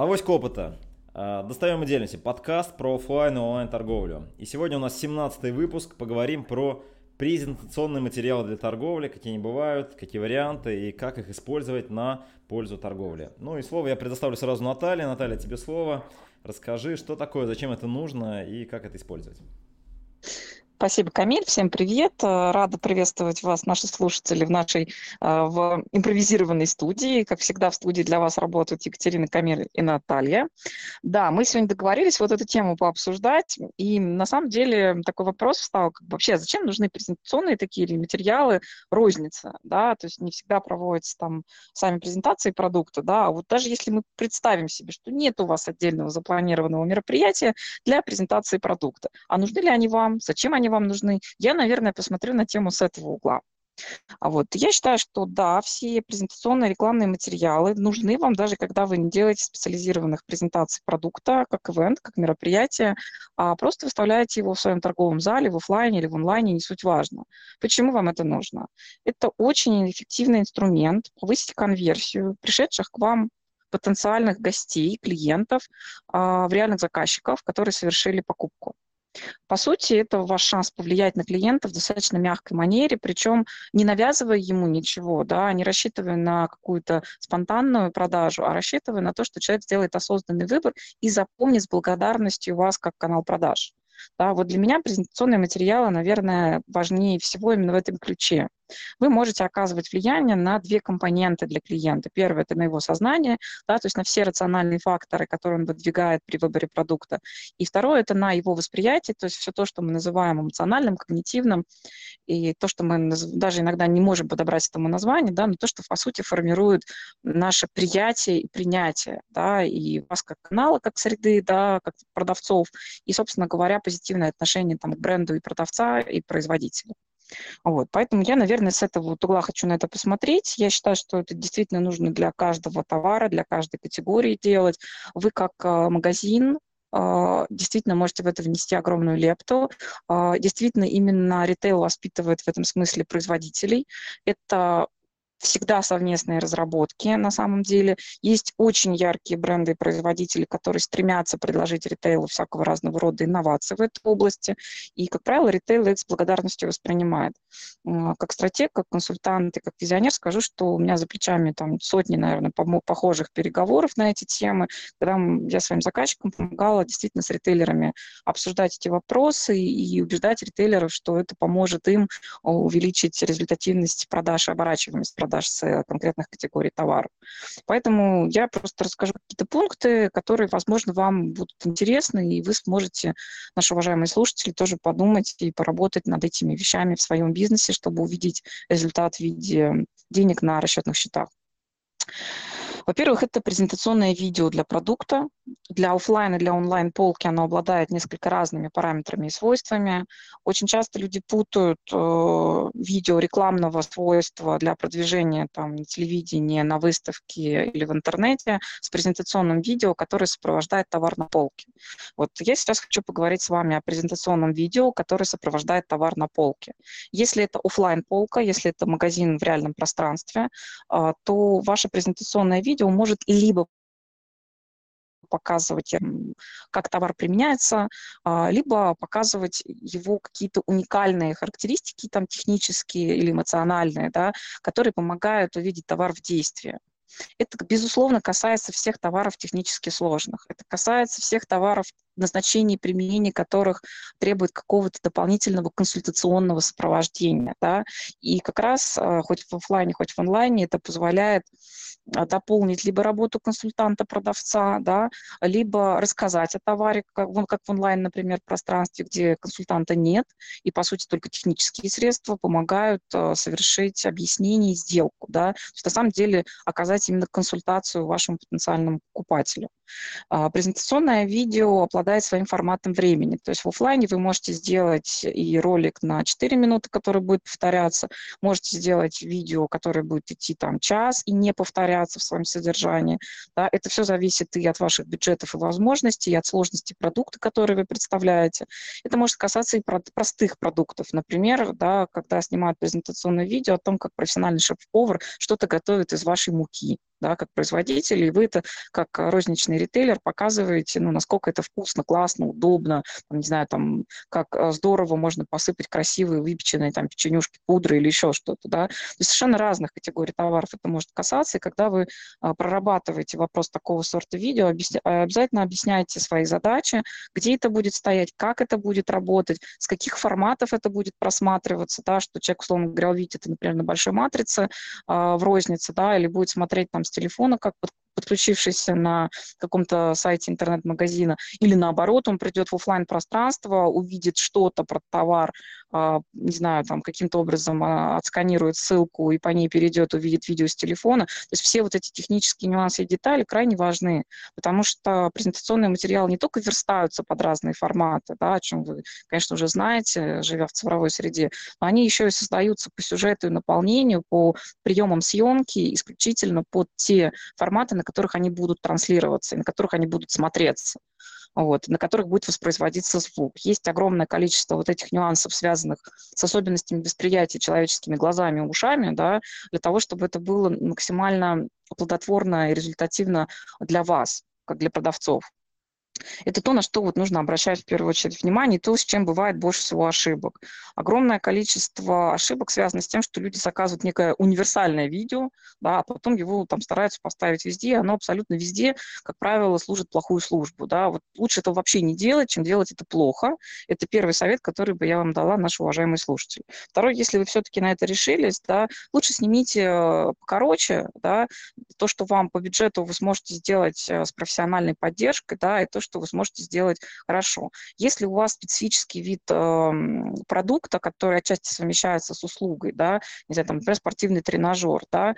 Авоська опыта. Достаем и делимся. Подкаст про офлайн и онлайн торговлю. И сегодня у нас 17 выпуск. Поговорим про презентационные материалы для торговли, какие они бывают, какие варианты и как их использовать на пользу торговли. Ну и слово я предоставлю сразу Наталье. Наталья, тебе слово. Расскажи, что такое, зачем это нужно и как это использовать. Спасибо, Камиль. Всем привет. Э, рада приветствовать вас, наши слушатели, в нашей э, в импровизированной студии. Как всегда, в студии для вас работают Екатерина Камиль и Наталья. Да, мы сегодня договорились вот эту тему пообсуждать. И на самом деле такой вопрос встал, как вообще, зачем нужны презентационные такие или материалы розница? Да? То есть не всегда проводятся там сами презентации продукта. Да? А вот даже если мы представим себе, что нет у вас отдельного запланированного мероприятия для презентации продукта, а нужны ли они вам, зачем они вам нужны. Я, наверное, посмотрю на тему с этого угла. А вот я считаю, что да, все презентационные рекламные материалы нужны вам даже когда вы не делаете специализированных презентаций продукта, как ивент, как мероприятие, а просто выставляете его в своем торговом зале, в офлайне или в онлайне, не суть важно. Почему вам это нужно? Это очень эффективный инструмент повысить конверсию пришедших к вам потенциальных гостей, клиентов, а, в реальных заказчиков, которые совершили покупку. По сути, это ваш шанс повлиять на клиента в достаточно мягкой манере, причем не навязывая ему ничего, да, не рассчитывая на какую-то спонтанную продажу, а рассчитывая на то, что человек сделает осознанный выбор и запомнит с благодарностью вас как канал продаж. Да, вот для меня презентационные материалы, наверное, важнее всего именно в этом ключе вы можете оказывать влияние на две компоненты для клиента. Первое – это на его сознание, да, то есть на все рациональные факторы, которые он выдвигает при выборе продукта. И второе – это на его восприятие, то есть все то, что мы называем эмоциональным, когнитивным, и то, что мы даже иногда не можем подобрать этому название, да, но то, что, по сути, формирует наше приятие и принятие, да, и вас как канала, как среды, да, как продавцов, и, собственно говоря, позитивное отношение там, к бренду и продавца, и производителя. Вот, поэтому я, наверное, с этого вот угла хочу на это посмотреть. Я считаю, что это действительно нужно для каждого товара, для каждой категории делать. Вы как э, магазин Uh, действительно можете в это внести огромную лепту. Uh, действительно, именно ритейл воспитывает в этом смысле производителей. Это всегда совместные разработки на самом деле. Есть очень яркие бренды и производители, которые стремятся предложить ритейлу всякого разного рода инновации в этой области. И, как правило, ритейл их с благодарностью воспринимает. Как стратег, как консультант и как визионер скажу, что у меня за плечами там сотни, наверное, похожих переговоров на эти темы, когда я своим заказчикам помогала действительно с ритейлерами обсуждать эти вопросы и убеждать ритейлеров, что это поможет им увеличить результативность продаж и оборачиваемость продаж продаж с конкретных категорий товаров. Поэтому я просто расскажу какие-то пункты, которые, возможно, вам будут интересны, и вы сможете, наши уважаемые слушатели, тоже подумать и поработать над этими вещами в своем бизнесе, чтобы увидеть результат в виде денег на расчетных счетах. Во-первых, это презентационное видео для продукта. Для офлайн и для онлайн полки оно обладает несколько разными параметрами и свойствами. Очень часто люди путают э, видео рекламного свойства для продвижения там, на телевидении, на выставке или в интернете с презентационным видео, которое сопровождает товар на полке. Вот я сейчас хочу поговорить с вами о презентационном видео, которое сопровождает товар на полке. Если это офлайн полка, если это магазин в реальном пространстве, э, то ваше презентационное видео видео может либо показывать, как товар применяется, а, либо показывать его какие-то уникальные характеристики, там, технические или эмоциональные, да, которые помогают увидеть товар в действии. Это, безусловно, касается всех товаров технически сложных. Это касается всех товаров, назначений применения которых требует какого-то дополнительного консультационного сопровождения. Да? И как раз, а, хоть в офлайне, хоть в онлайне, это позволяет а, дополнить либо работу консультанта-продавца, да, либо рассказать о товаре, как, как в онлайн, например, пространстве, где консультанта нет, и, по сути, только технические средства помогают э, совершить объяснение и сделку. Да. То есть, на самом деле, оказать именно консультацию вашему потенциальному покупателю. А, презентационное видео обладает своим форматом времени. То есть в офлайне вы можете сделать и ролик на 4 минуты, который будет повторяться, можете сделать видео, которое будет идти там час и не повторяться в своем содержании. Да, это все зависит и от ваших бюджетов и возможностей, и от сложности продукта, который вы представляете. Это может касаться и простых продуктов. Например, да, когда снимают презентационное видео о том, как профессиональный шеф-повар что-то готовит из вашей муки да, как производитель, и вы это как розничный ритейлер показываете, ну, насколько это вкусно, классно, удобно, там, не знаю, там, как э, здорово можно посыпать красивые выпеченные там печенюшки, пудры или еще что-то, да. То есть совершенно разных категорий товаров это может касаться, и когда вы а, прорабатываете вопрос такого сорта видео, объясня, обязательно объясняйте свои задачи, где это будет стоять, как это будет работать, с каких форматов это будет просматриваться, да, что человек, условно говоря, увидит это, например, на большой матрице э, в рознице, да, или будет смотреть там телефона, как подключившийся на каком-то сайте интернет-магазина, или наоборот, он придет в офлайн пространство увидит что-то про товар, а, не знаю, там каким-то образом а, отсканирует ссылку и по ней перейдет, увидит видео с телефона. То есть все вот эти технические нюансы и детали крайне важны, потому что презентационные материалы не только верстаются под разные форматы, да, о чем вы, конечно, уже знаете, живя в цифровой среде, но они еще и создаются по сюжету и наполнению, по приемам съемки исключительно под те форматы, на которых они будут транслироваться, на которых они будут смотреться вот, на которых будет воспроизводиться звук. Есть огромное количество вот этих нюансов, связанных с особенностями восприятия человеческими глазами и ушами, да, для того, чтобы это было максимально плодотворно и результативно для вас, как для продавцов. Это то, на что вот нужно обращать в первую очередь внимание, и то, с чем бывает больше всего ошибок. Огромное количество ошибок связано с тем, что люди заказывают некое универсальное видео, да, а потом его там стараются поставить везде, и оно абсолютно везде, как правило, служит плохую службу. Да. Вот лучше это вообще не делать, чем делать это плохо. Это первый совет, который бы я вам дала, наши уважаемые слушатели. Второй, если вы все-таки на это решились, да, лучше снимите э, покороче, да, то, что вам по бюджету вы сможете сделать э, с профессиональной поддержкой, да, и то, что вы сможете сделать хорошо. Если у вас специфический вид э, продукта, который отчасти совмещается с услугой, да, не знаю, там, например, спортивный тренажер, да, э,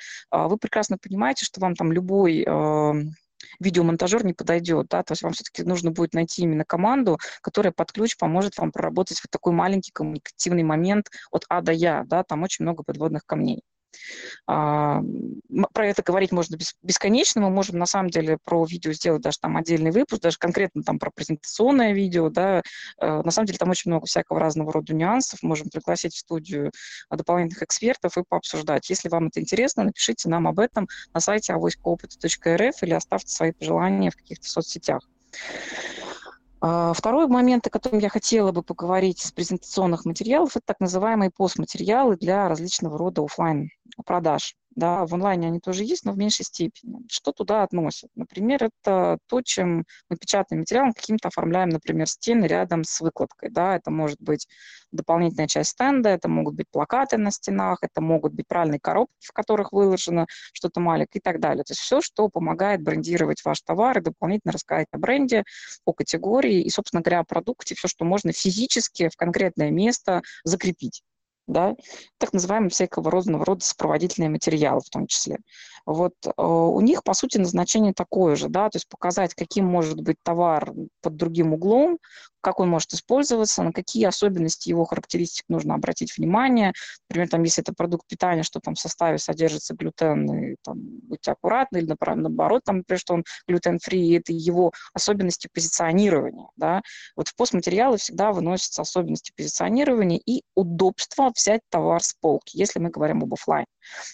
вы прекрасно понимаете, что вам там любой э, видеомонтажер не подойдет, да, то есть вам все-таки нужно будет найти именно команду, которая под ключ поможет вам проработать вот такой маленький коммуникативный момент от А до Я, да, там очень много подводных камней. А, про это говорить можно бесконечно. Мы можем на самом деле про видео сделать даже там отдельный выпуск, даже конкретно там про презентационное видео. Да. Э, на самом деле там очень много всякого разного рода нюансов. Можем пригласить в студию дополнительных экспертов и пообсуждать. Если вам это интересно, напишите нам об этом на сайте авоськоопыта.рф или оставьте свои пожелания в каких-то соцсетях. А, второй момент, о котором я хотела бы поговорить с презентационных материалов, это так называемые постматериалы для различного рода офлайн продаж. Да, в онлайне они тоже есть, но в меньшей степени. Что туда относят? Например, это то, чем мы печатным материалом каким-то оформляем, например, стены рядом с выкладкой. Да, это может быть дополнительная часть стенда, это могут быть плакаты на стенах, это могут быть правильные коробки, в которых выложено что-то маленькое и так далее. То есть все, что помогает брендировать ваш товар и дополнительно рассказать о бренде, о категории и, собственно говоря, о продукте, все, что можно физически в конкретное место закрепить да, так называемые всякого разного рода сопроводительные материалы в том числе. Вот э, у них, по сути, назначение такое же, да, то есть показать, каким может быть товар под другим углом, как он может использоваться, на какие особенности его характеристик нужно обратить внимание. Например, там, если это продукт питания, что там в составе содержится глютен, и там, будьте аккуратны, или наоборот, там, например, что он глютен-фри, это его особенности позиционирования. Да? Вот в постматериалы всегда выносятся особенности позиционирования и удобство взять товар с полки, если мы говорим об офлайн.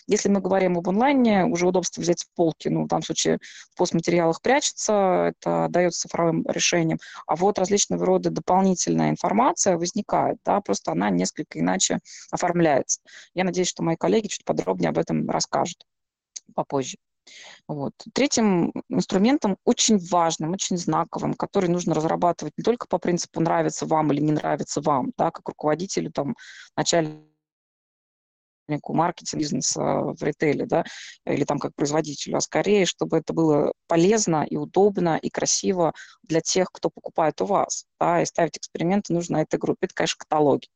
Если мы говорим об онлайне, уже удобство взять с полки, ну, в данном случае в постматериалах прячется, это дается цифровым решением, а вот различного рода дополнительная информация возникает, да, просто она несколько иначе оформляется. Я надеюсь, что мои коллеги чуть подробнее об этом расскажут попозже. Вот. Третьим инструментом, очень важным, очень знаковым, который нужно разрабатывать не только по принципу нравится вам или не нравится вам, да, как руководителю, там, начальнику маркетинг бизнеса в ритейле, да, или там как производителю, а скорее, чтобы это было полезно и удобно и красиво для тех, кто покупает у вас, да, и ставить эксперименты нужно этой группе. Это, конечно, каталоги.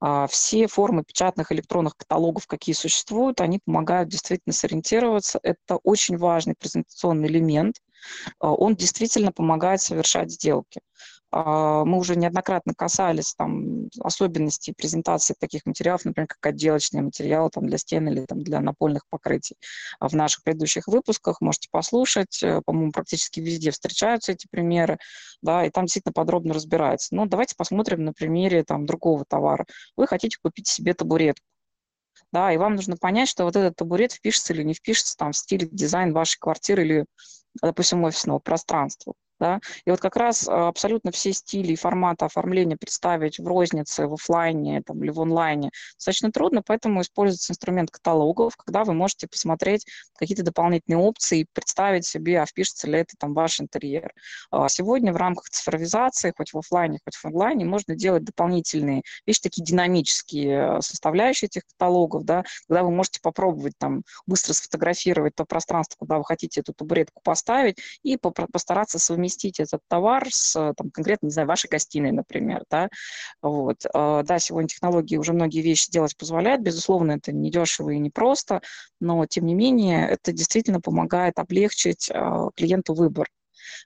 А, все формы печатных электронных каталогов, какие существуют, они помогают действительно сориентироваться. Это очень важный презентационный элемент. А, он действительно помогает совершать сделки. А, мы уже неоднократно касались там, особенностей презентации таких материалов, например, как отделочные материалы там, для стен или там, для напольных покрытий. В наших предыдущих выпусках можете послушать. Э, по-моему, практически везде встречаются эти примеры, да, и там действительно подробно разбирается. Но давайте посмотрим на примере там, другого товара. Вы хотите купить себе табуретку да, и вам нужно понять, что вот этот табурет впишется или не впишется там в стиль дизайн вашей квартиры или, допустим, офисного пространства. Да? И вот как раз а, абсолютно все стили и форматы оформления представить в рознице, в офлайне там, или в онлайне достаточно трудно, поэтому используется инструмент каталогов, когда вы можете посмотреть какие-то дополнительные опции и представить себе, а впишется ли это там ваш интерьер. А, сегодня в рамках цифровизации, хоть в офлайне, хоть в онлайне, можно делать дополнительные вещи, такие динамические составляющие этих каталогов, да, когда вы можете попробовать там быстро сфотографировать то пространство, куда вы хотите эту табуретку поставить, и постараться совместить совместить этот товар с там, конкретно, не знаю, вашей гостиной, например, да, вот. А, да, сегодня технологии уже многие вещи делать позволяют, безусловно, это не дешево и не просто, но, тем не менее, это действительно помогает облегчить а, клиенту выбор.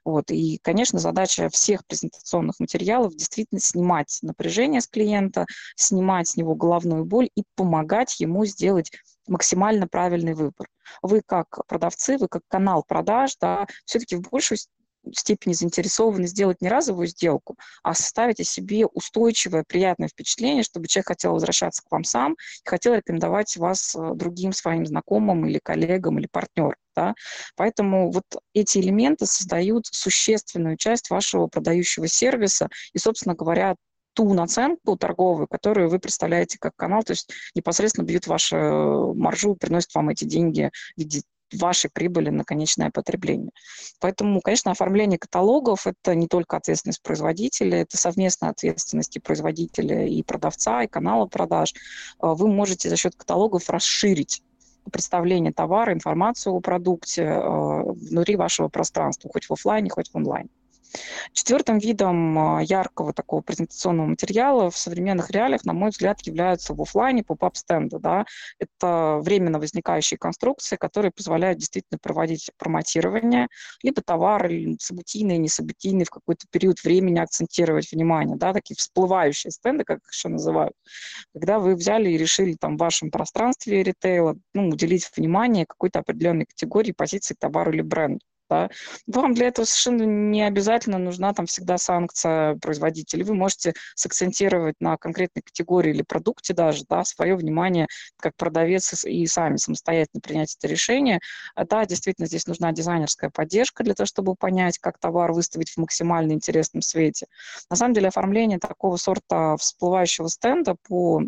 Вот. И, конечно, задача всех презентационных материалов действительно снимать напряжение с клиента, снимать с него головную боль и помогать ему сделать максимально правильный выбор. Вы как продавцы, вы как канал продаж, да, все-таки в большую степени заинтересованы сделать не разовую сделку, а составить о себе устойчивое, приятное впечатление, чтобы человек хотел возвращаться к вам сам и хотел рекомендовать вас э, другим своим знакомым или коллегам или партнерам. Да? Поэтому вот эти элементы создают существенную часть вашего продающего сервиса и, собственно говоря, ту наценку торговую, которую вы представляете как канал, то есть непосредственно бьют вашу э, маржу, приносят вам эти деньги в виде вашей прибыли на конечное потребление. Поэтому, конечно, оформление каталогов – это не только ответственность производителя, это совместная ответственность и производителя, и продавца, и канала продаж. А, вы можете за счет каталогов расширить представление товара, информацию о продукте а, внутри вашего пространства, хоть в офлайне, хоть в онлайне. Четвертым видом а, яркого такого презентационного материала в современных реалиях, на мой взгляд, являются в офлайне поп-ап-стенды. Да? Это временно возникающие конструкции, которые позволяют действительно проводить промотирование, либо товары, событийные, несобытийные, в какой-то период времени акцентировать внимание. Да? Такие всплывающие стенды, как их еще называют. Когда вы взяли и решили там в вашем пространстве ритейла ну, уделить внимание какой-то определенной категории, позиции товару или бренду да, вам для этого совершенно не обязательно нужна там всегда санкция производителя. Вы можете сакцентировать на конкретной категории или продукте даже, да, свое внимание как продавец и сами самостоятельно принять это решение. Да, действительно, здесь нужна дизайнерская поддержка для того, чтобы понять, как товар выставить в максимально интересном свете. На самом деле оформление такого сорта всплывающего стенда по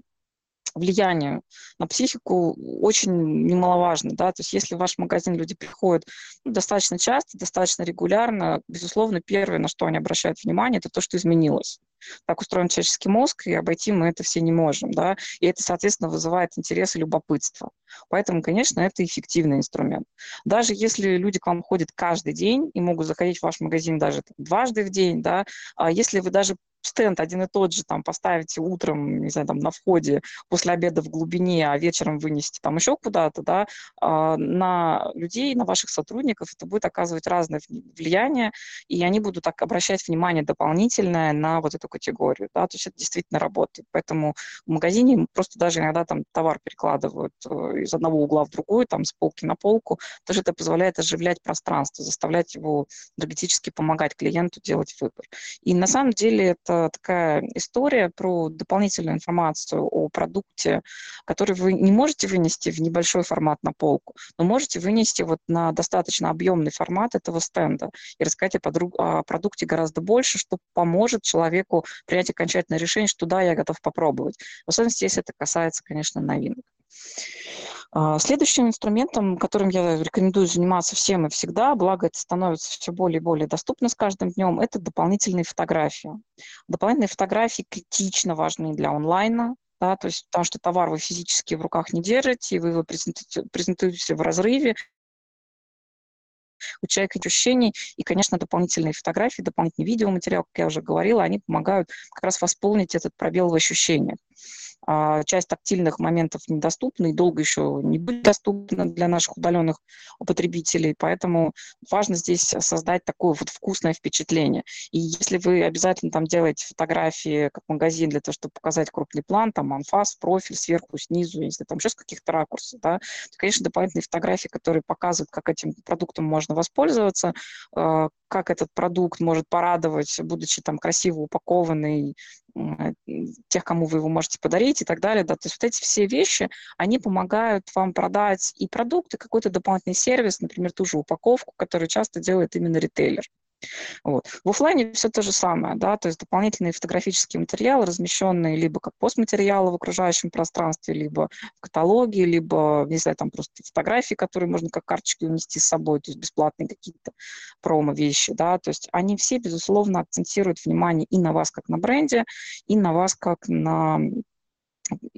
влиянию на психику очень немаловажно. Да? То есть если в ваш магазин люди приходят ну, достаточно часто, достаточно регулярно, безусловно, первое, на что они обращают внимание, это то, что изменилось. Так устроен человеческий мозг, и обойти мы это все не можем. Да? И это, соответственно, вызывает интерес и любопытство. Поэтому, конечно, это эффективный инструмент. Даже если люди к вам ходят каждый день и могут заходить в ваш магазин даже дважды в день, да, а если вы даже стенд один и тот же там поставите утром, не знаю, там на входе, после обеда в глубине, а вечером вынесете там еще куда-то, да, а, на людей, на ваших сотрудников это будет оказывать разное влияние, и они будут так обращать внимание дополнительное на вот эту категорию, да, то есть это действительно работает. Поэтому в магазине просто даже иногда там товар перекладывают э, из одного угла в другой, там с полки на полку, тоже это позволяет оживлять пространство, заставлять его энергетически помогать клиенту делать выбор. И на самом деле это такая история про дополнительную информацию о продукте, который вы не можете вынести в небольшой формат на полку, но можете вынести вот на достаточно объемный формат этого стенда и рассказать о, подруг, о продукте гораздо больше, что поможет человеку принять окончательное решение, что да, я готов попробовать. В особенности, если это касается, конечно, новинок. А, следующим инструментом, которым я рекомендую заниматься всем и всегда, благо это становится все более и более доступно с каждым днем, это дополнительные фотографии. Дополнительные фотографии критично важны для онлайна, да, то есть потому что товар вы физически в руках не держите, вы его презентуете, презентуете в разрыве, у человека ощущений, и, конечно, дополнительные фотографии, дополнительный видеоматериал, как я уже говорила, они помогают как раз восполнить этот пробел в ощущениях. А, часть тактильных моментов недоступна и долго еще не будет доступна для наших удаленных потребителей, поэтому важно здесь создать такое вот вкусное впечатление. И если вы обязательно там делаете фотографии как магазин для того, чтобы показать крупный план, там анфас, профиль сверху, снизу, если там еще с каких-то ракурсов, да, то, конечно, дополнительные фотографии, которые показывают, как этим продуктом можно воспользоваться, а, как этот продукт может порадовать, будучи там красиво упакованный, тех, кому вы его можете подарить и так далее. Да. То есть вот эти все вещи, они помогают вам продать и продукт, и какой-то дополнительный сервис, например, ту же упаковку, которую часто делает именно ритейлер. Вот. В офлайне все то же самое, да, то есть дополнительные фотографические материалы, размещенные либо как постматериалы в окружающем пространстве, либо в каталоге, либо, не знаю, там просто фотографии, которые можно как карточки унести с собой, то есть бесплатные какие-то промо-вещи, да, то есть они все, безусловно, акцентируют внимание и на вас как на бренде, и на вас как на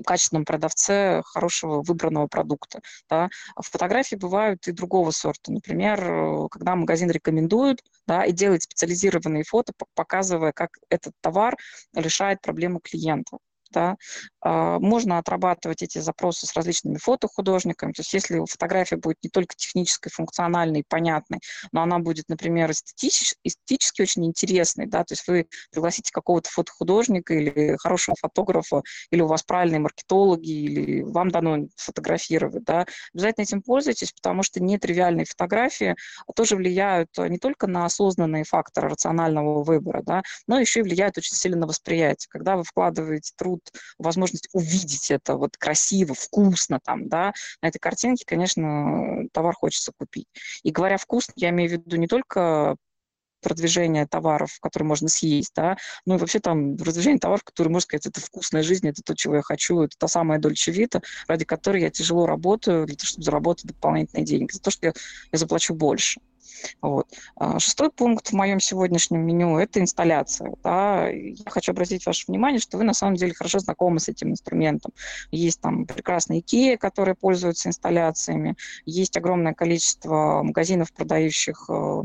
качественном продавце хорошего выбранного продукта. Да. Фотографии бывают и другого сорта. Например, э, когда магазин рекомендует да, и делает специализированные фото, показывая, как этот товар решает проблему клиента да, а, можно отрабатывать эти запросы с различными фотохудожниками. То есть если фотография будет не только технической, функциональной, понятной, но она будет, например, эстетич, эстетически очень интересной, да, то есть вы пригласите какого-то фотохудожника или хорошего фотографа, или у вас правильные маркетологи, или вам дано фотографировать, да, обязательно этим пользуйтесь, потому что нетривиальные фотографии тоже влияют не только на осознанные факторы рационального выбора, да, но еще и влияют очень сильно на восприятие. Когда вы вкладываете труд, возможность возможность увидеть это вот красиво, вкусно там, да, на этой картинке, конечно, товар хочется купить. И говоря вкусно, я имею в виду не только продвижение товаров, которые можно съесть, да, ну и вообще там продвижение товаров, которые, можно сказать, это вкусная жизнь, это то, чего я хочу, это та самая дольче вита, ради которой я тяжело работаю, для того, чтобы заработать дополнительные деньги, за то, что я, я заплачу больше. Вот. А, шестой пункт в моем сегодняшнем меню – это инсталляция. Да. Я хочу обратить ваше внимание, что вы на самом деле хорошо знакомы с этим инструментом. Есть там прекрасные IKEA, которые пользуются инсталляциями, есть огромное количество магазинов, продающих э,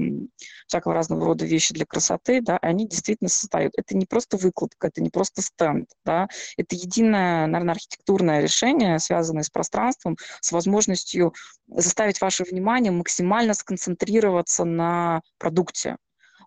всякого разного рода вещи для красоты, да, они действительно создают. Это не просто выкладка, это не просто стенд, да, это единое, наверное, архитектурное решение, связанное с пространством, с возможностью заставить ваше внимание максимально сконцентрироваться на продукте,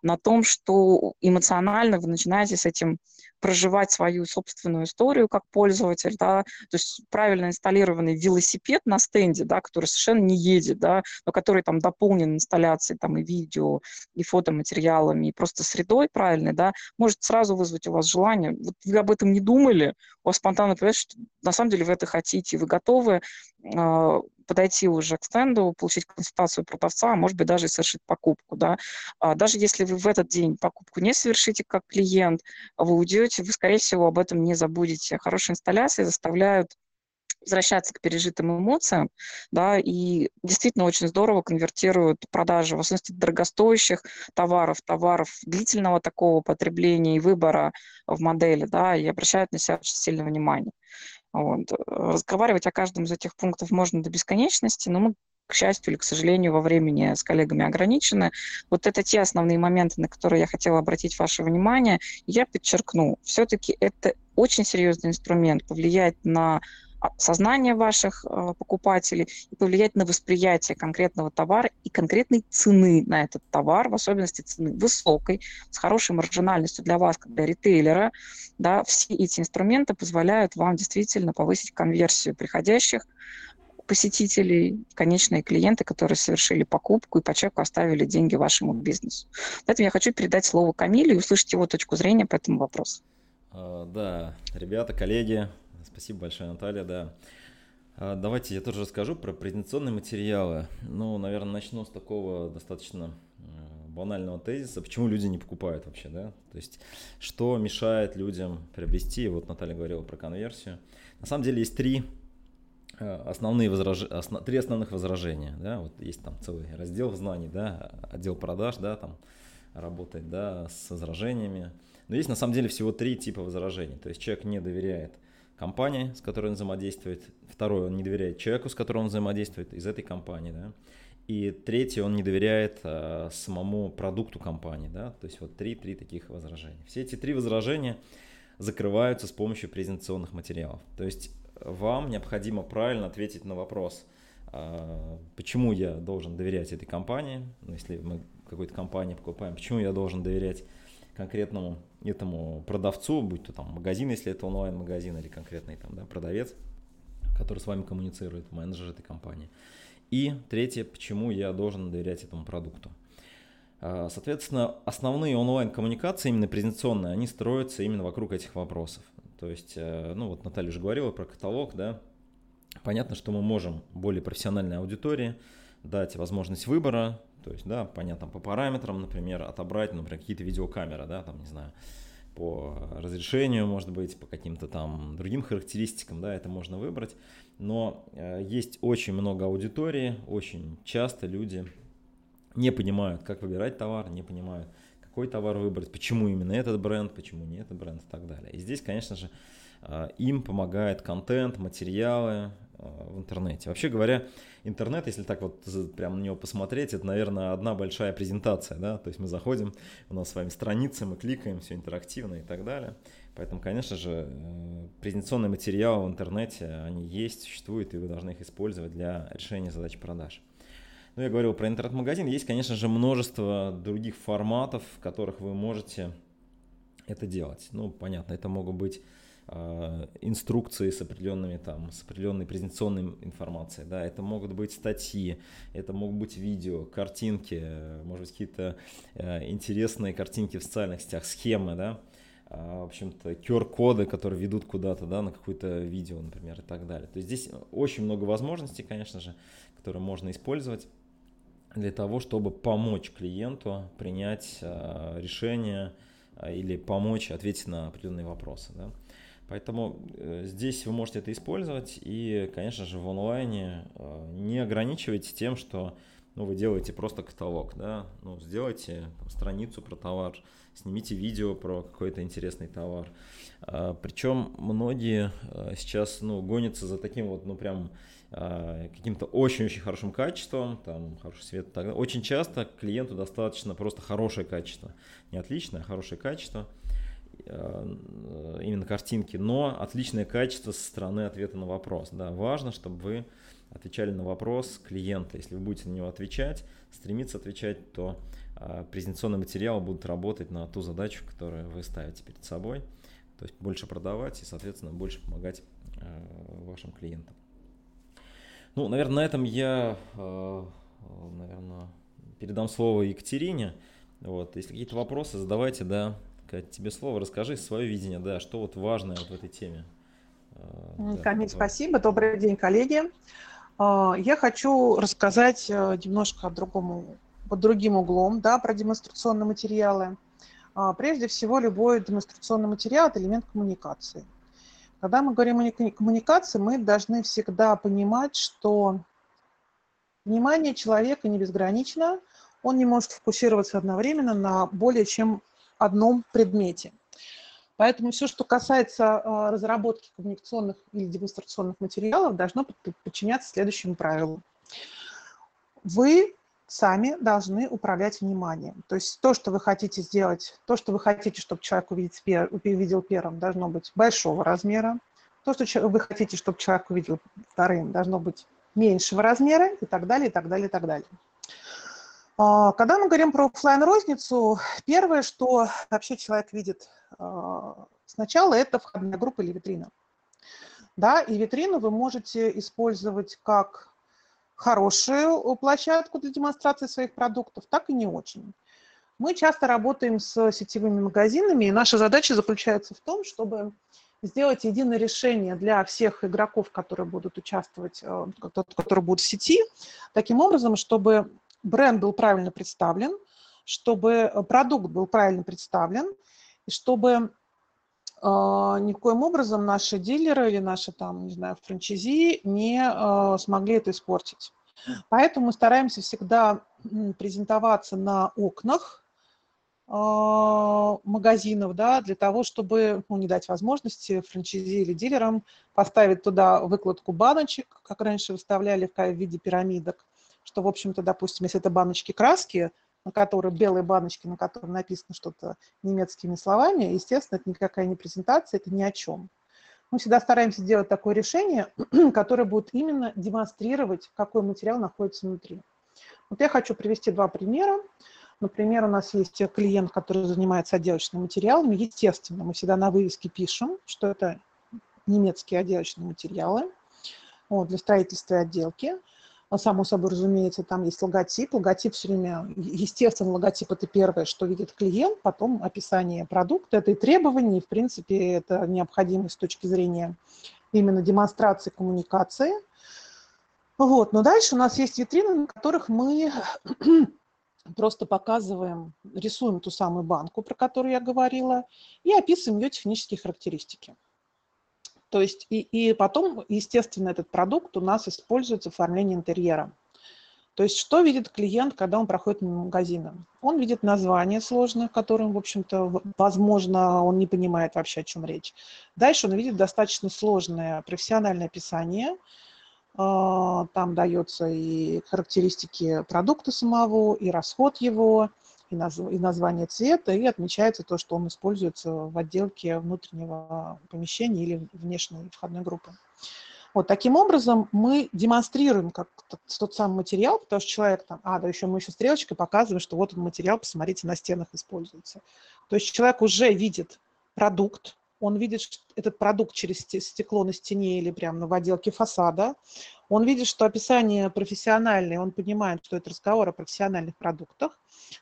на том, что эмоционально вы начинаете с этим проживать свою собственную историю как пользователь, да, то есть правильно инсталлированный велосипед на стенде, да, который совершенно не едет, да, но который там дополнен инсталляцией там и видео, и фотоматериалами, и просто средой правильной, да, может сразу вызвать у вас желание. Вот вы об этом не думали, у вас спонтанно появляется, что на самом деле вы это хотите, вы готовы э, подойти уже к стенду, получить консультацию продавца, а может быть даже и совершить покупку. Да? А даже если вы в этот день покупку не совершите как клиент, вы уйдете, вы, скорее всего, об этом не забудете. Хорошие инсталляции заставляют возвращаться к пережитым эмоциям, да, и действительно очень здорово конвертируют продажи, в особенности дорогостоящих товаров, товаров длительного такого потребления и выбора в модели, да, и обращают на себя очень сильное внимание. Вот. Разговаривать о каждом из этих пунктов можно до бесконечности, но мы к счастью или к сожалению, во времени с коллегами ограничены. Вот это те основные моменты, на которые я хотела обратить ваше внимание. Я подчеркну, все-таки это очень серьезный инструмент, повлиять на сознание ваших э, покупателей и повлиять на восприятие конкретного товара и конкретной цены на этот товар, в особенности цены высокой, с хорошей маржинальностью для вас, как для ритейлера. Да, все эти инструменты позволяют вам действительно повысить конверсию приходящих посетителей, конечные клиенты, которые совершили покупку и по чеку оставили деньги вашему бизнесу. Поэтому я хочу передать слово Камиле и услышать его точку зрения по этому вопросу. А, да, ребята, коллеги, Спасибо большое, Наталья, да. А, давайте я тоже расскажу про презентационные материалы. Ну, наверное, начну с такого достаточно э, банального тезиса, почему люди не покупают вообще, да? То есть, что мешает людям приобрести, вот Наталья говорила про конверсию. На самом деле есть три э, основные возраж... Осно... три основных возражения, да, вот есть там целый раздел знаний, да, отдел продаж, да, там работает, да, с возражениями. Но есть на самом деле всего три типа возражений. То есть человек не доверяет компании, с которой он взаимодействует. Второй, он не доверяет человеку, с которым он взаимодействует из этой компании, да. И третий, он не доверяет а, самому продукту компании, да. То есть вот три, три таких возражения. Все эти три возражения закрываются с помощью презентационных материалов. То есть вам необходимо правильно ответить на вопрос, а, почему я должен доверять этой компании, ну, если мы какой-то компании покупаем, почему я должен доверять конкретному этому продавцу, будь то там магазин, если это онлайн-магазин или конкретный там, да, продавец, который с вами коммуницирует, менеджер этой компании. И третье, почему я должен доверять этому продукту. А, соответственно, основные онлайн-коммуникации, именно презентационные, они строятся именно вокруг этих вопросов. То есть, э, ну вот Наталья уже говорила про каталог, да. Понятно, что мы можем более профессиональной аудитории дать возможность выбора, то есть, да, понятно, по параметрам, например, отобрать, например, какие-то видеокамеры, да, там, не знаю, по разрешению, может быть, по каким-то там другим характеристикам, да, это можно выбрать. Но э, есть очень много аудитории, очень часто люди не понимают, как выбирать товар, не понимают, какой товар выбрать, почему именно этот бренд, почему не этот бренд и так далее. И здесь, конечно же, э, им помогает контент, материалы в интернете. Вообще говоря, интернет, если так вот прямо на него посмотреть, это, наверное, одна большая презентация, да, то есть мы заходим, у нас с вами страница, мы кликаем, все интерактивно и так далее. Поэтому, конечно же, э, презентационные материалы в интернете, они есть, существуют, и вы должны их использовать для решения задач продаж. Ну, я говорил про интернет-магазин. Есть, конечно же, множество других форматов, в которых вы можете это делать. Ну, понятно, это могут быть э, инструкции с определенными там, с определенной презентационной информацией, да, это могут быть статьи, это могут быть видео, картинки, может быть какие-то э, интересные картинки в социальных сетях, схемы, да, э, в общем-то, QR-коды, которые ведут куда-то, да, на какое-то видео, например, и так далее. То есть здесь очень много возможностей, конечно же, которые можно использовать для того, чтобы помочь клиенту принять э, решение э, или помочь ответить на определенные вопросы. Да? Поэтому э, здесь вы можете это использовать и, конечно же, в онлайне не ограничивайте тем, что ну, вы делаете просто каталог, да, ну, сделайте там, страницу про товар, снимите видео про какой-то интересный товар. Причем многие сейчас, ну, гонятся за таким вот, ну, прям а, каким-то очень-очень хорошим качеством, там хороший свет. Тогда очень часто клиенту достаточно просто хорошее качество, не отличное, а хорошее качество а, именно картинки, но отличное качество со стороны ответа на вопрос. Да, важно, чтобы вы отвечали на вопрос клиента. Если вы будете на него отвечать, стремиться отвечать, то а, презентационные материалы будут работать на ту задачу, которую вы ставите перед собой. То есть больше продавать и, соответственно, больше помогать вашим клиентам. Ну, наверное, на этом я, э, наверное, передам слово Екатерине. Вот, если какие-то вопросы, задавайте, да, Кать, тебе слово, расскажи свое видение, да, что вот важное вот в этой теме. Э, Камиль, да, спасибо. Добрый день, коллеги. Э, я хочу рассказать немножко другому, под другим углом, да, про демонстрационные материалы. Прежде всего, любой демонстрационный материал – это элемент коммуникации. Когда мы говорим о коммуникации, мы должны всегда понимать, что внимание человека не безгранично, он не может фокусироваться одновременно на более чем одном предмете. Поэтому все, что касается а, разработки коммуникационных или демонстрационных материалов, должно подчиняться следующему правилу. Вы сами должны управлять вниманием. То есть то, что вы хотите сделать, то, что вы хотите, чтобы человек увидел, первым, должно быть большого размера. То, что вы хотите, чтобы человек увидел вторым, должно быть меньшего размера и так далее, и так далее, и так далее. А, когда мы говорим про офлайн розницу первое, что вообще человек видит а, сначала, это входная группа или витрина. Да, и витрину вы можете использовать как хорошую площадку для демонстрации своих продуктов, так и не очень. Мы часто работаем с сетевыми магазинами, и наша задача заключается в том, чтобы сделать единое решение для всех игроков, которые будут участвовать, э, которые будут в сети, таким образом, чтобы бренд был правильно представлен, чтобы продукт был правильно представлен, и чтобы а, никоим образом наши дилеры или наши там, не знаю, франчайзи не а, смогли это испортить. Поэтому мы стараемся всегда презентоваться на окнах магазинов, да, для того, чтобы ну, не дать возможности франчайзи или дилерам поставить туда выкладку баночек, как раньше выставляли в виде пирамидок, что, в общем-то, допустим, если это баночки краски, на которой белые баночки, на которой написано что-то немецкими словами, естественно, это никакая не презентация, это ни о чем. Мы всегда стараемся делать такое решение, которое будет именно демонстрировать, какой материал находится внутри. Вот я хочу привести два примера. Например, у нас есть клиент, который занимается отделочными материалами. Естественно, мы всегда на вывеске пишем, что это немецкие отделочные материалы вот, для строительства и отделки. Само собой разумеется, там есть логотип. Логотип все время, естественно, логотип это первое, что видит клиент, потом описание продукта, это и требования, и, в принципе, это необходимость с точки зрения именно демонстрации коммуникации. Вот. Но дальше у нас есть витрины, на которых мы просто показываем, рисуем ту самую банку, про которую я говорила, и описываем ее технические характеристики. То есть и, и потом, естественно, этот продукт у нас используется в оформлении интерьера. То есть что видит клиент, когда он проходит мимо магазина? Он видит название сложное, которым, в общем-то, возможно, он не понимает вообще, о чем речь. Дальше он видит достаточно сложное профессиональное описание. А, там дается и характеристики продукта самого, и расход его, и, наз, и название цвета, и отмечается то, что он используется в отделке внутреннего помещения или внешней входной группы. Вот таким образом мы демонстрируем как тот самый материал, потому что человек там, а, да еще мы еще стрелочкой показываем, что вот он материал, посмотрите, на стенах используется. То есть человек уже видит продукт, он видит этот продукт через стекло на стене или прямо в отделке фасада, он видит, что описание профессиональное, он понимает, что это разговор о профессиональных продуктах.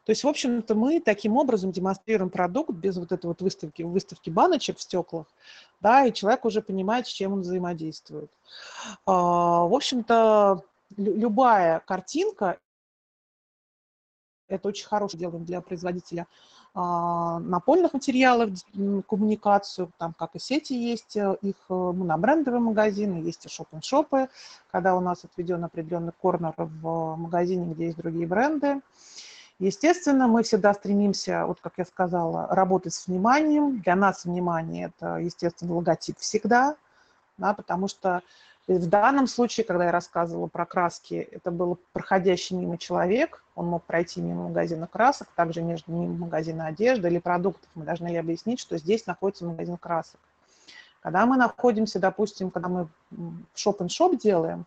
То есть, в общем-то, мы таким образом демонстрируем продукт без вот этой вот выставки, выставки баночек в стеклах, да, и человек уже понимает, с чем он взаимодействует. А, в общем-то, любая картинка, это очень хорошее дело для производителя напольных материалов, коммуникацию, там как и сети есть, э, их э, монобрендовые магазины, есть и шоп-н-шопы, когда у нас отведен определенный корнер в магазине, где есть другие бренды. Естественно, мы всегда стремимся, вот как я сказала, работать с вниманием. Для нас внимание – это, естественно, логотип всегда, да, потому что в данном случае, когда я рассказывала про краски, это был проходящий мимо человек, он мог пройти мимо магазина красок, также между мимо магазина одежды или продуктов. Мы должны ли объяснить, что здесь находится магазин красок. Когда мы находимся, допустим, когда мы шоп-н-шоп делаем,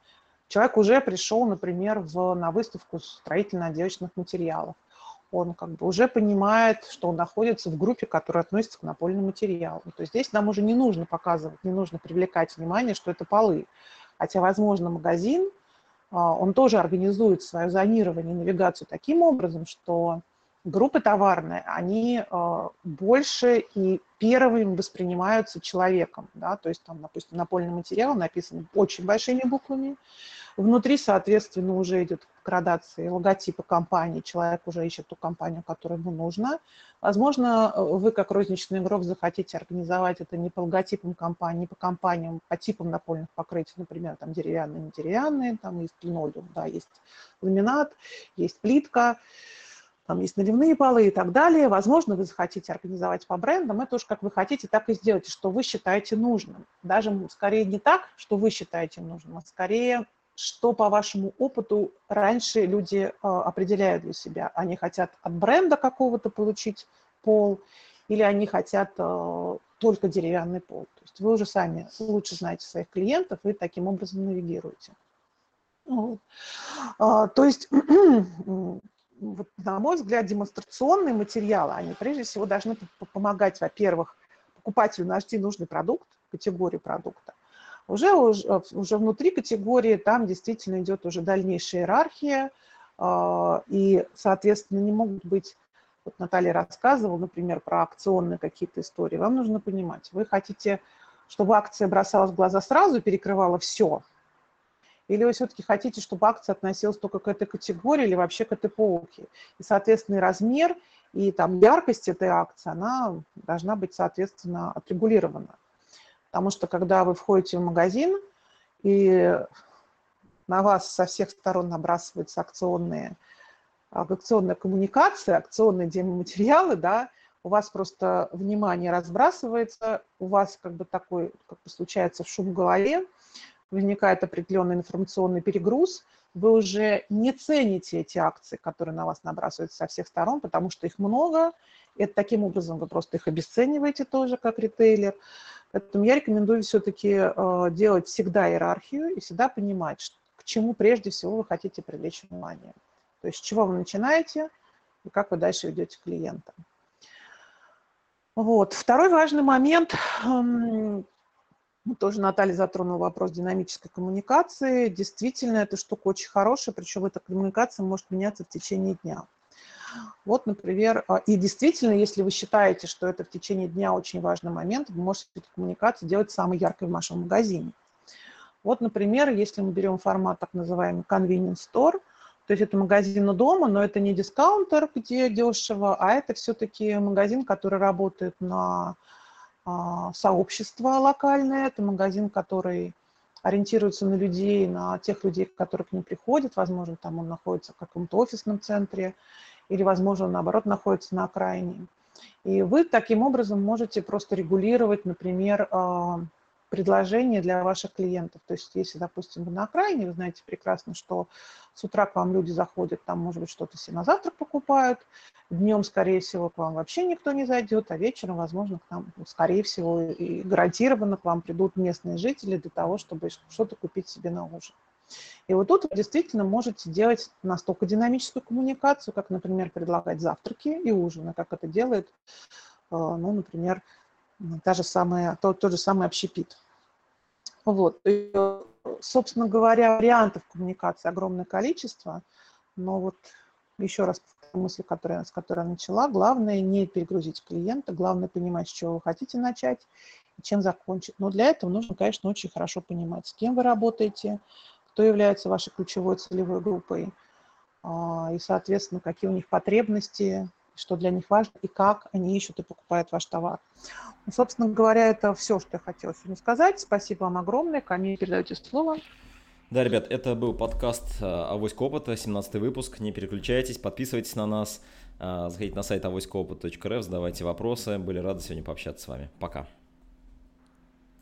человек уже пришел, например, в, на выставку строительно-отделочных материалов он как бы уже понимает, что он находится в группе, которая относится к напольным материалам. То есть здесь нам уже не нужно показывать, не нужно привлекать внимание, что это полы. Хотя, возможно, магазин, а, он тоже организует свое зонирование навигацию таким образом, что группы товарные, они а, больше и первыми воспринимаются человеком. Да? То есть там, допустим, напольный материал написан очень большими буквами, Внутри, соответственно, уже идет градация логотипа компании. Человек уже ищет ту компанию, которая ему нужна. Возможно, вы как розничный игрок захотите организовать это не по логотипам компании, не по компаниям, по типам напольных покрытий, например, там деревянные, не деревянные, там есть линолеум, да, есть ламинат, есть плитка, там есть наливные полы и так далее. Возможно, вы захотите организовать по брендам. Это уж как вы хотите, так и сделайте, что вы считаете нужным. Даже скорее не так, что вы считаете нужным, а скорее что по вашему опыту раньше люди а, определяют для себя? Они хотят от бренда какого-то получить пол или они хотят а, только деревянный пол? То есть вы уже сами лучше знаете своих клиентов и таким образом навигируете. Вот. А, то есть, вот, на мой взгляд, демонстрационные материалы, они прежде всего должны помогать, во-первых, покупателю найти нужный продукт, категорию продукта, уже, уже, уже внутри категории там действительно идет уже дальнейшая иерархия, а, и, соответственно, не могут быть, вот Наталья рассказывала, например, про акционные какие-то истории, вам нужно понимать, вы хотите, чтобы акция бросалась в глаза сразу перекрывала все, или вы все-таки хотите, чтобы акция относилась только к этой категории или вообще к этой полке. И, соответственно, размер, и там яркость этой акции, она должна быть, соответственно, отрегулирована. Потому что когда вы входите в магазин, и на вас со всех сторон набрасываются акционные, акционная коммуникация, акционные демоматериалы, да, у вас просто внимание разбрасывается, у вас как бы такой, как бы случается шум в голове, возникает определенный информационный перегруз, вы уже не цените эти акции, которые на вас набрасываются со всех сторон, потому что их много, и таким образом вы просто их обесцениваете тоже как ритейлер. Поэтому я рекомендую все-таки э, делать всегда иерархию и всегда понимать, к чему прежде всего вы хотите привлечь внимание. То есть с чего вы начинаете и как вы дальше ведете клиента. Вот. Второй важный момент. Эм, тоже Наталья затронула вопрос динамической коммуникации. Действительно, эта штука очень хорошая, причем эта коммуникация может меняться в течение дня. Вот, например, а, и действительно, если вы считаете, что это в течение дня очень важный момент, вы можете эту коммуникацию делать самой яркой в вашем магазине. Вот, например, если мы берем формат так называемый convenience store, то есть это магазин у дома, но это не дискаунтер, где дешево, а это все-таки магазин, который работает на а, сообщество локальное, это магазин, который ориентируется на людей, на тех людей, которые к ним приходят, возможно, там он находится в каком-то офисном центре, или, возможно, наоборот, находится на окраине. И вы таким образом можете просто регулировать, например, а, предложения для ваших клиентов. То есть если, допустим, вы на окраине, вы знаете прекрасно, что с утра к вам люди заходят, там, может быть, что-то себе на завтрак покупают, днем, скорее всего, к вам вообще никто не зайдет, а вечером, возможно, к нам, скорее всего, и гарантированно к вам придут местные жители для того, чтобы что-то купить себе на ужин. И вот тут вы действительно можете делать настолько динамическую коммуникацию, как, например, предлагать завтраки и ужины, как это делает, э, ну, например, та же самая, тот, тот же самый общепит. Вот. И, собственно говоря, вариантов коммуникации огромное количество, но вот еще раз мысль, которая, с которой я начала, главное не перегрузить клиента, главное понимать, с чего вы хотите начать и чем закончить. Но для этого нужно, конечно, очень хорошо понимать, с кем вы работаете, кто является вашей ключевой целевой группой, а, и, соответственно, какие у них потребности, что для них важно и как они ищут и покупают ваш товар. Ну, собственно говоря, это все, что я хотела сегодня сказать. Спасибо вам огромное. Камиль, передаете слово. Да, ребят, это был подкаст э, «Авоська опыта», 17 выпуск. Не переключайтесь, подписывайтесь на нас, э, заходите на сайт авоськаопыт.рф, задавайте вопросы. Были рады сегодня пообщаться с вами. Пока.